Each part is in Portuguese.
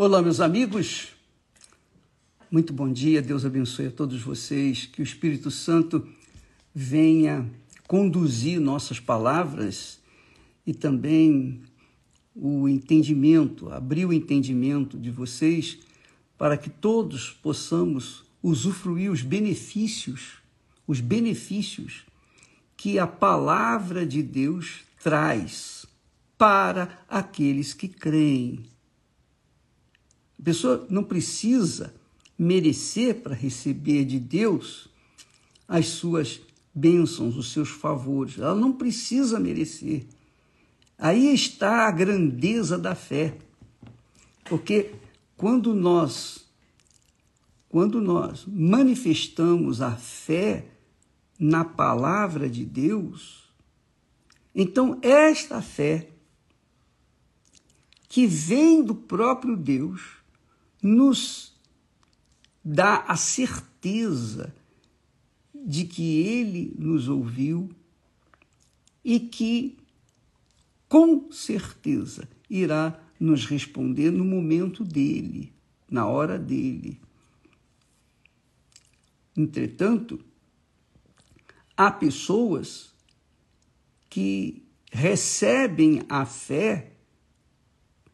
Olá, meus amigos. Muito bom dia. Deus abençoe a todos vocês. Que o Espírito Santo venha conduzir nossas palavras e também o entendimento, abrir o entendimento de vocês para que todos possamos usufruir os benefícios, os benefícios que a palavra de Deus traz para aqueles que creem. A pessoa não precisa merecer para receber de Deus as suas bênçãos, os seus favores. Ela não precisa merecer. Aí está a grandeza da fé. Porque quando nós quando nós manifestamos a fé na palavra de Deus, então esta fé que vem do próprio Deus nos dá a certeza de que ele nos ouviu e que, com certeza, irá nos responder no momento dele, na hora dele. Entretanto, há pessoas que recebem a fé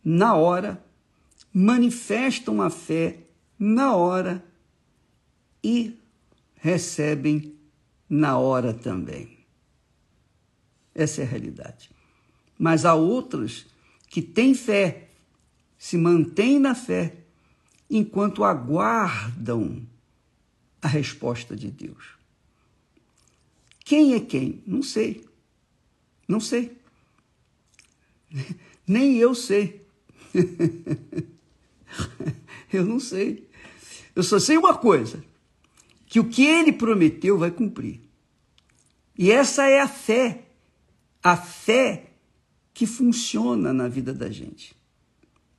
na hora, manifestam a fé na hora e recebem na hora também. Essa é a realidade. Mas há outros que têm fé, se mantêm na fé, enquanto aguardam a resposta de Deus. Quem é quem? Não sei. Não sei. Nem eu sei. eu não sei. Eu só sei uma coisa: que o que ele prometeu vai cumprir. E essa é a fé, a fé que funciona na vida da gente.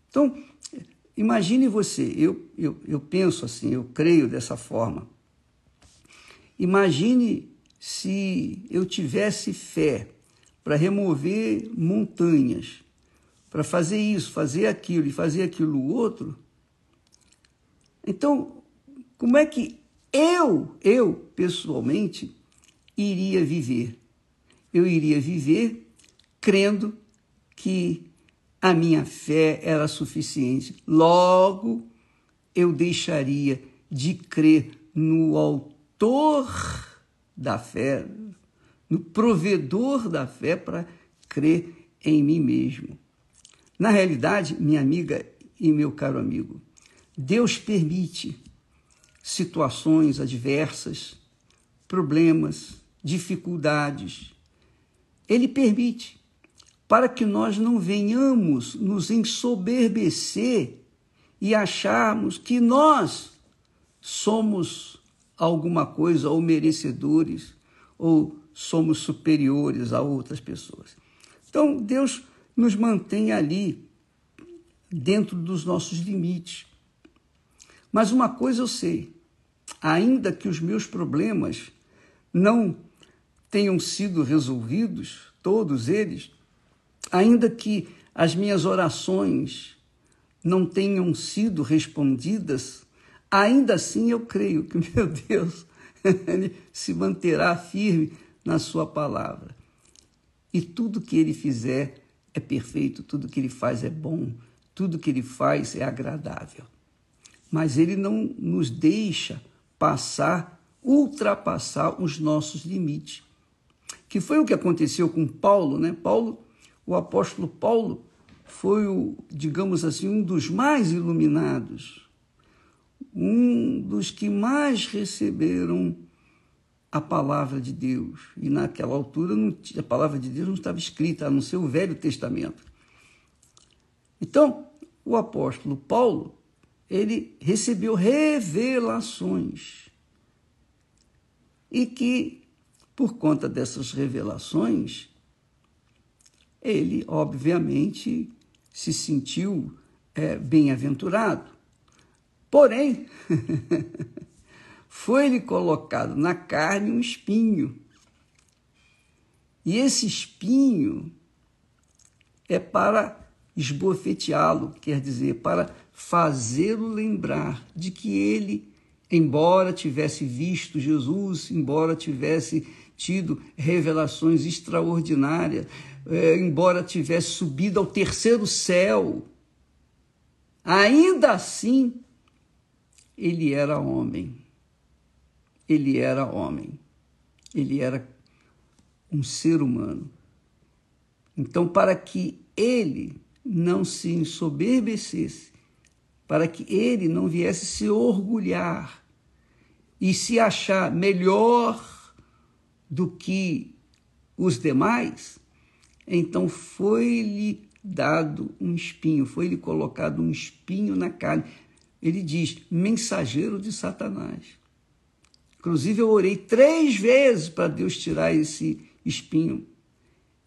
Então, imagine você, eu, eu, eu penso assim, eu creio dessa forma. Imagine se eu tivesse fé para remover montanhas, para fazer isso, fazer aquilo e fazer aquilo outro, então, como é que eu, eu pessoalmente, iria viver? Eu iria viver crendo que a minha fé era suficiente. Logo, eu deixaria de crer no autor da fé, no provedor da fé, para crer em mim mesmo. Na realidade, minha amiga e meu caro amigo, Deus permite situações adversas, problemas, dificuldades. Ele permite para que nós não venhamos nos ensoberbecer e acharmos que nós somos alguma coisa ou merecedores ou somos superiores a outras pessoas. Então, Deus nos mantém ali dentro dos nossos limites. Mas uma coisa eu sei: ainda que os meus problemas não tenham sido resolvidos, todos eles, ainda que as minhas orações não tenham sido respondidas, ainda assim eu creio que meu Deus ele se manterá firme na sua palavra. E tudo que ele fizer é perfeito, tudo que ele faz é bom, tudo que ele faz é agradável mas ele não nos deixa passar, ultrapassar os nossos limites. Que foi o que aconteceu com Paulo, né? Paulo, o apóstolo Paulo foi o, digamos assim, um dos mais iluminados, um dos que mais receberam a palavra de Deus. E naquela altura não, a palavra de Deus não estava escrita, a não ser o Velho Testamento. Então, o apóstolo Paulo, ele recebeu revelações. E que, por conta dessas revelações, ele, obviamente, se sentiu é, bem-aventurado. Porém, foi-lhe colocado na carne um espinho. E esse espinho é para esbofeteá-lo, quer dizer, para fazê-lo lembrar de que ele, embora tivesse visto Jesus, embora tivesse tido revelações extraordinárias, é, embora tivesse subido ao terceiro céu, ainda assim ele era homem. Ele era homem. Ele era um ser humano. Então, para que ele não se ensoberbecesse, para que ele não viesse se orgulhar e se achar melhor do que os demais, então foi-lhe dado um espinho, foi-lhe colocado um espinho na carne. Ele diz: mensageiro de Satanás. Inclusive, eu orei três vezes para Deus tirar esse espinho.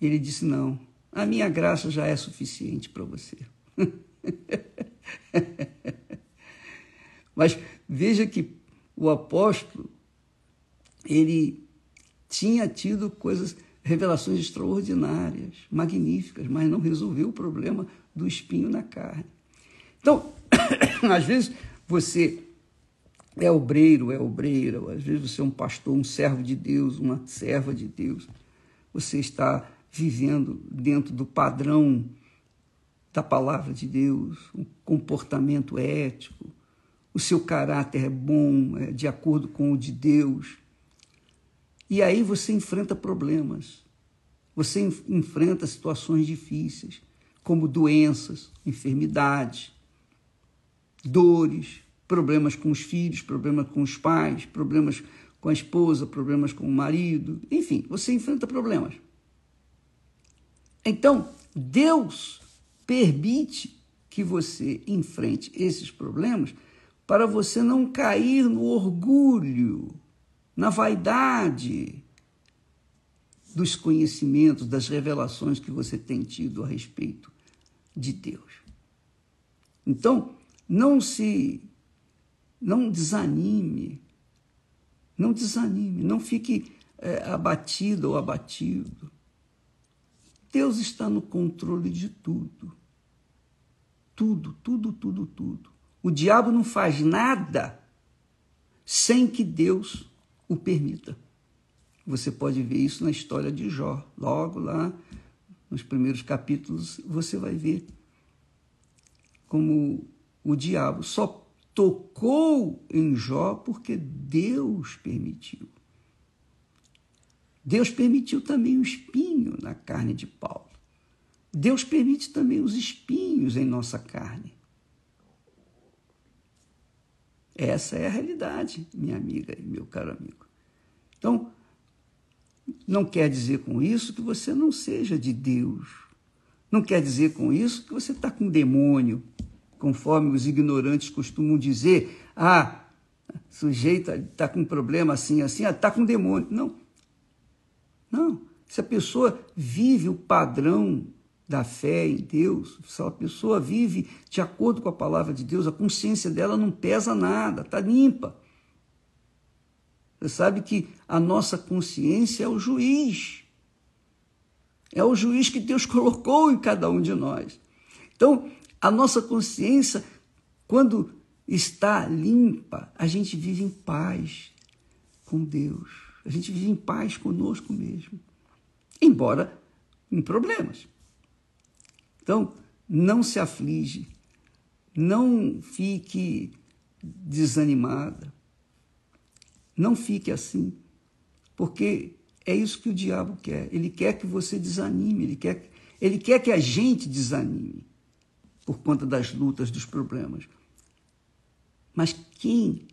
Ele disse: não, a minha graça já é suficiente para você. Mas veja que o apóstolo, ele tinha tido coisas, revelações extraordinárias, magníficas, mas não resolveu o problema do espinho na carne. Então, às vezes você é obreiro, é obreira, às vezes você é um pastor, um servo de Deus, uma serva de Deus. Você está vivendo dentro do padrão da palavra de Deus, um comportamento ético, o seu caráter é bom, é de acordo com o de Deus. E aí você enfrenta problemas, você enfrenta situações difíceis, como doenças, enfermidades, dores, problemas com os filhos, problemas com os pais, problemas com a esposa, problemas com o marido, enfim, você enfrenta problemas. Então, Deus permite que você enfrente esses problemas para você não cair no orgulho, na vaidade dos conhecimentos, das revelações que você tem tido a respeito de Deus. Então, não se não desanime, não desanime, não fique é, abatido ou abatido. Deus está no controle de tudo. Tudo, tudo, tudo, tudo. O diabo não faz nada sem que Deus o permita. Você pode ver isso na história de Jó. Logo lá, nos primeiros capítulos, você vai ver como o diabo só tocou em Jó porque Deus permitiu. Deus permitiu também o espinho na carne de Paulo. Deus permite também os espinhos em nossa carne. Essa é a realidade, minha amiga e meu caro amigo. Então, não quer dizer com isso que você não seja de Deus. Não quer dizer com isso que você está com demônio, conforme os ignorantes costumam dizer. Ah, sujeito está com um problema assim, assim, está ah, com demônio. Não. Não. Se a pessoa vive o padrão da fé em Deus, se a pessoa vive de acordo com a palavra de Deus, a consciência dela não pesa nada, está limpa. Você sabe que a nossa consciência é o juiz. É o juiz que Deus colocou em cada um de nós. Então, a nossa consciência, quando está limpa, a gente vive em paz com Deus. A gente vive em paz conosco mesmo, embora em problemas. Então, não se aflige, não fique desanimada, não fique assim, porque é isso que o diabo quer. Ele quer que você desanime, ele quer, ele quer que a gente desanime por conta das lutas, dos problemas. Mas quem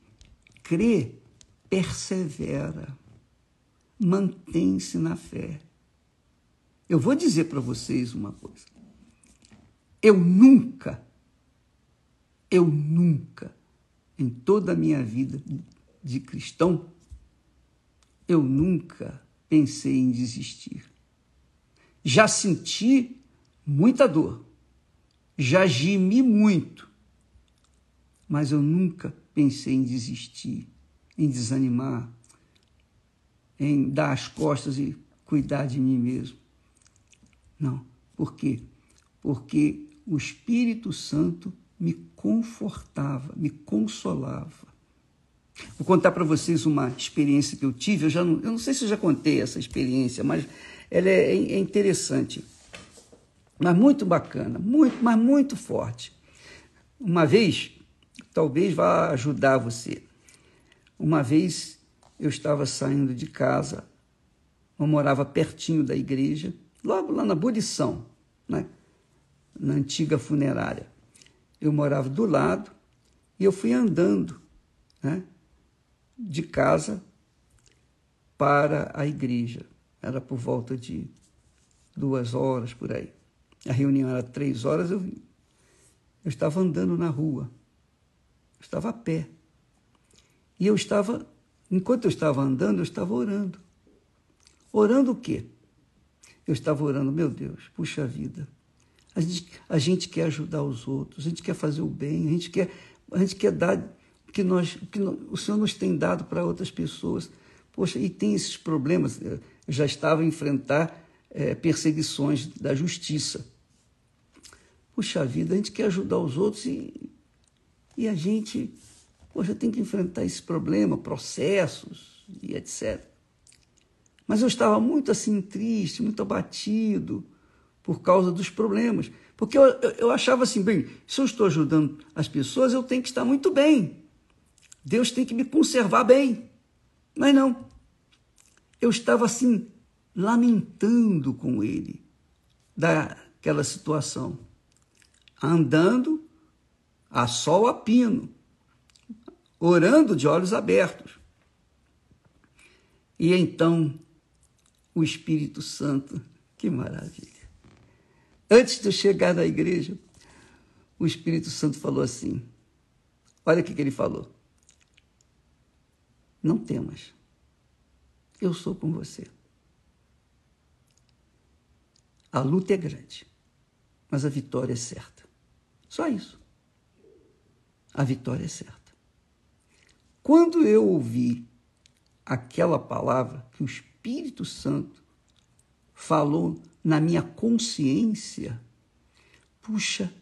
crê, persevera mantém-se na fé. Eu vou dizer para vocês uma coisa. Eu nunca, eu nunca, em toda a minha vida de cristão, eu nunca pensei em desistir. Já senti muita dor, já gemi muito, mas eu nunca pensei em desistir, em desanimar, em dar as costas e cuidar de mim mesmo. Não. Por quê? Porque o Espírito Santo me confortava, me consolava. Vou contar para vocês uma experiência que eu tive. Eu, já não, eu não sei se eu já contei essa experiência, mas ela é, é interessante. Mas muito bacana, muito, mas muito forte. Uma vez, talvez vá ajudar você. Uma vez eu estava saindo de casa, eu morava pertinho da igreja, logo lá na Burição, né? na antiga funerária. Eu morava do lado e eu fui andando né? de casa para a igreja. Era por volta de duas horas por aí. A reunião era três horas, eu, eu estava andando na rua. Eu estava a pé. E eu estava, enquanto eu estava andando, eu estava orando. Orando o quê? Eu estava orando, meu Deus, puxa vida. A gente, a gente quer ajudar os outros, a gente quer fazer o bem, a gente quer, a gente quer dar o que, nós, o que o Senhor nos tem dado para outras pessoas. Poxa, e tem esses problemas. Eu já estava a enfrentar é, perseguições da justiça. Puxa vida, a gente quer ajudar os outros e, e a gente Poxa, tem que enfrentar esse problema, processos e etc. Mas eu estava muito assim triste, muito abatido por causa dos problemas. Porque eu, eu, eu, achava assim, bem, se eu estou ajudando as pessoas, eu tenho que estar muito bem. Deus tem que me conservar bem. Mas não. Eu estava assim, lamentando com ele daquela situação. Andando a sol a pino, orando de olhos abertos. E então o Espírito Santo, que maravilha. Antes de eu chegar na igreja, o Espírito Santo falou assim: olha o que, ele falou. Não temas, eu sou com você. A luta é grande, mas a vitória é certa. Só isso. A vitória é certa. Quando eu ouvi aquela palavra que o Espírito Santo falou na minha consciência, puxa,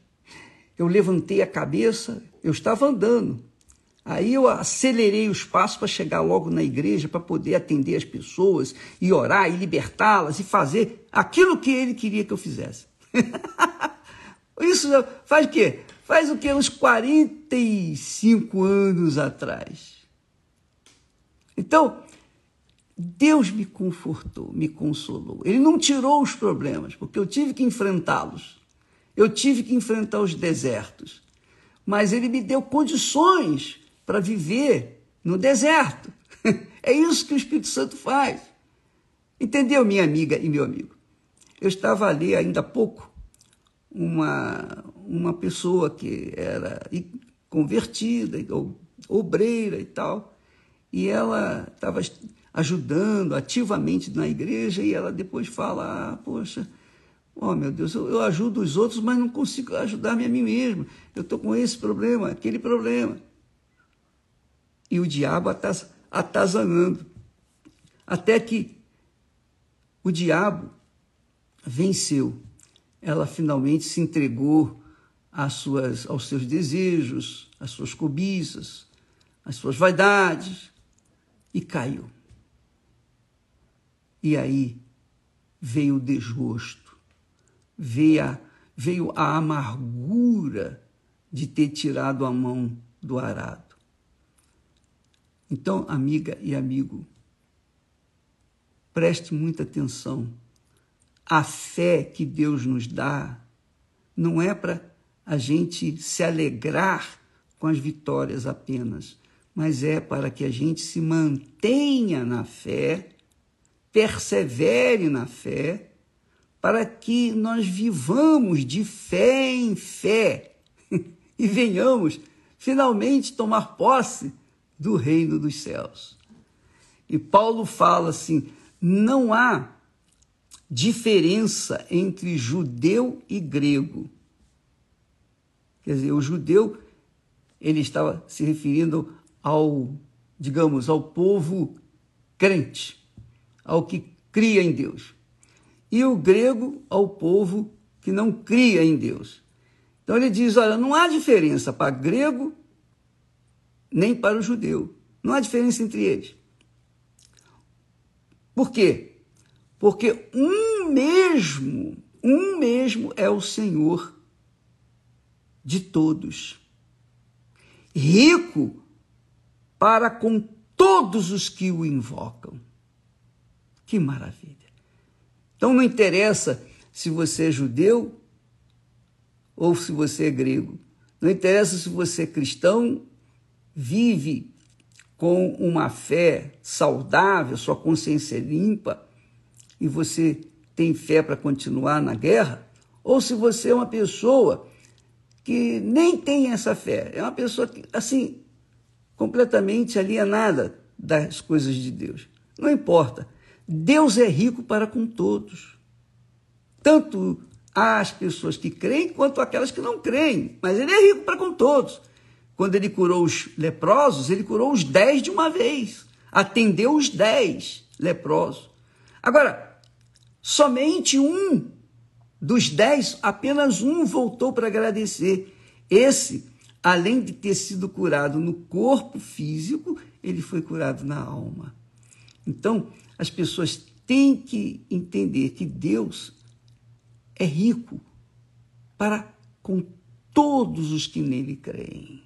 eu levantei a cabeça, eu estava andando. Aí eu acelerei os passos para chegar logo na igreja, para poder atender as pessoas e orar e libertá-las e fazer aquilo que ele queria que eu fizesse. Isso faz o quê? Faz o quê? Uns 45 anos atrás. Então, Deus me confortou, me consolou. Ele não tirou os problemas, porque eu tive que enfrentá-los. Eu tive que enfrentar os desertos. Mas ele me deu condições para viver no deserto. É isso que o Espírito Santo faz. Entendeu, minha amiga e meu amigo? Eu estava ali ainda há pouco, uma, uma pessoa que era convertida, obreira e tal, e ela estava ajudando ativamente na igreja e ela depois fala: ah, Poxa, oh meu Deus, eu, eu ajudo os outros, mas não consigo ajudar-me a mim mesmo. Eu estou com esse problema, aquele problema. E o diabo ataz, atazanando. Até que o diabo venceu. Ela finalmente se entregou às suas, aos seus desejos, às suas cobiças, às suas vaidades e caiu. E aí veio o desgosto, veio a, veio a amargura de ter tirado a mão do arado. Então, amiga e amigo, preste muita atenção. A fé que Deus nos dá não é para a gente se alegrar com as vitórias apenas, mas é para que a gente se mantenha na fé, persevere na fé, para que nós vivamos de fé em fé e venhamos finalmente tomar posse do reino dos céus. E Paulo fala assim: não há diferença entre judeu e grego. Quer dizer, o judeu ele estava se referindo ao, digamos, ao povo crente, ao que cria em Deus. E o grego ao povo que não cria em Deus. Então ele diz: olha, não há diferença para grego nem para o judeu. Não há diferença entre eles. Por quê? Porque um mesmo, um mesmo é o Senhor de todos. Rico para com todos os que o invocam. Que maravilha. Então não interessa se você é judeu ou se você é grego. Não interessa se você é cristão, vive com uma fé saudável, sua consciência limpa e você tem fé para continuar na guerra, ou se você é uma pessoa que nem tem essa fé, é uma pessoa que, assim, completamente alienada das coisas de Deus. Não importa. Deus é rico para com todos. Tanto as pessoas que creem quanto aquelas que não creem. Mas ele é rico para com todos. Quando ele curou os leprosos, ele curou os dez de uma vez. Atendeu os dez leprosos. Agora, somente um dos dez, apenas um voltou para agradecer. Esse, além de ter sido curado no corpo físico, ele foi curado na alma. Então, as pessoas têm que entender que Deus é rico para com todos os que nele creem.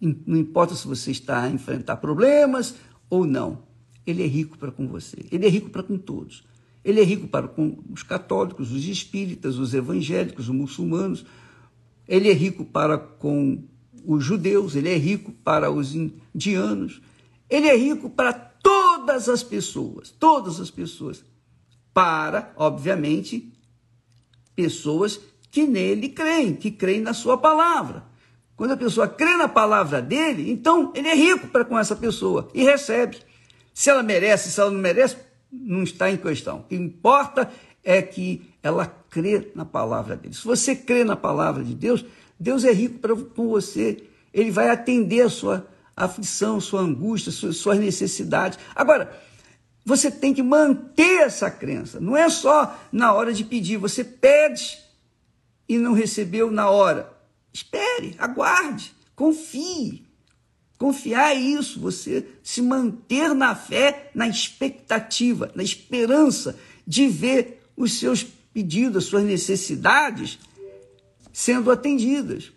Não importa se você está a enfrentar problemas ou não, ele é rico para com você. Ele é rico para com todos. Ele é rico para com os católicos, os espíritas, os evangélicos, os muçulmanos. Ele é rico para com os judeus, ele é rico para os indianos. Ele é rico para todas as pessoas, todas as pessoas. Para, obviamente, pessoas que nele creem, que creem na sua palavra. Quando a pessoa crê na palavra dele, então ele é rico para com essa pessoa e recebe. Se ela merece, se ela não merece, não está em questão. O que importa é que ela crê na palavra dele. Se você crê na palavra de Deus, Deus é rico para com você. Ele vai atender a sua aflição, sua angústia, suas necessidades. Agora, você tem que manter essa crença. Não é só na hora de pedir. Você pede e não recebeu na hora. Espere, aguarde, confie. Confiar é isso, você se manter na fé, na expectativa, na esperança de ver os seus pedidos, as suas necessidades sendo atendidas.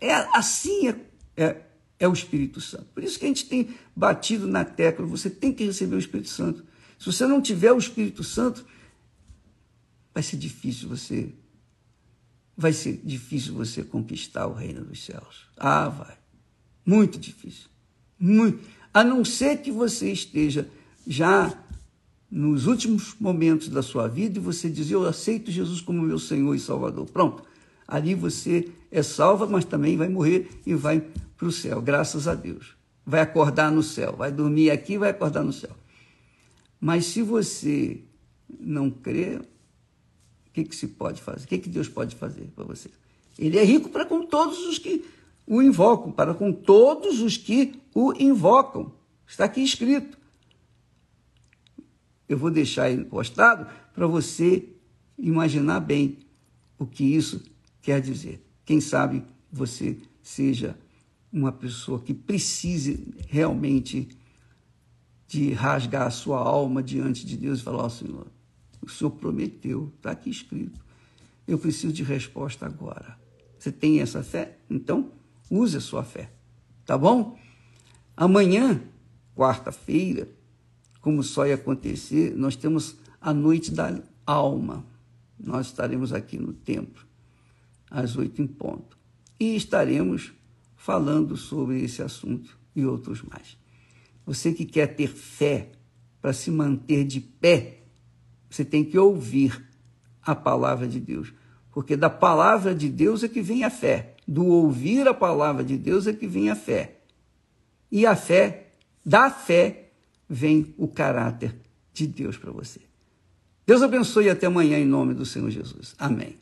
É assim é, é, é o Espírito Santo. Por isso que a gente tem batido na tecla, você tem que receber o Espírito Santo. Se você não tiver o Espírito Santo, vai ser difícil você vai ser difícil você conquistar o reino dos céus. Ah, vai. Muito difícil. Muito. A não ser que você esteja já nos últimos momentos da sua vida e você diz: Eu aceito Jesus como meu Senhor e Salvador. Pronto. Ali você é salva, mas também vai morrer e vai para o céu, graças a Deus. Vai acordar no céu. Vai dormir aqui e vai acordar no céu. Mas se você não crê, que, que se pode fazer? O que, que Deus pode fazer para você? Ele é rico para com todos os que o invocam, para com todos os que o invocam. Está aqui escrito. Eu vou deixar aí postado para você imaginar bem o que isso quer dizer. Quem sabe você seja uma pessoa que precise realmente de rasgar a sua alma diante de Deus e falar, ó oh, Senhor, o Senhor prometeu, está aqui escrito. Eu preciso de resposta agora. Você tem essa fé? Então, use a sua fé. Tá bom? Amanhã, quarta-feira, como só ia acontecer, nós temos a noite da alma. Nós estaremos aqui no templo, às oito em ponto. E estaremos falando sobre esse assunto e outros mais. Você que quer ter fé para se manter de pé você tem que ouvir a palavra de Deus. Porque da palavra de Deus é que vem a fé. Do ouvir a palavra de Deus é que vem a fé. E a fé, da fé, vem o caráter de Deus para você. Deus abençoe e até amanhã em nome do Senhor Jesus. Amém.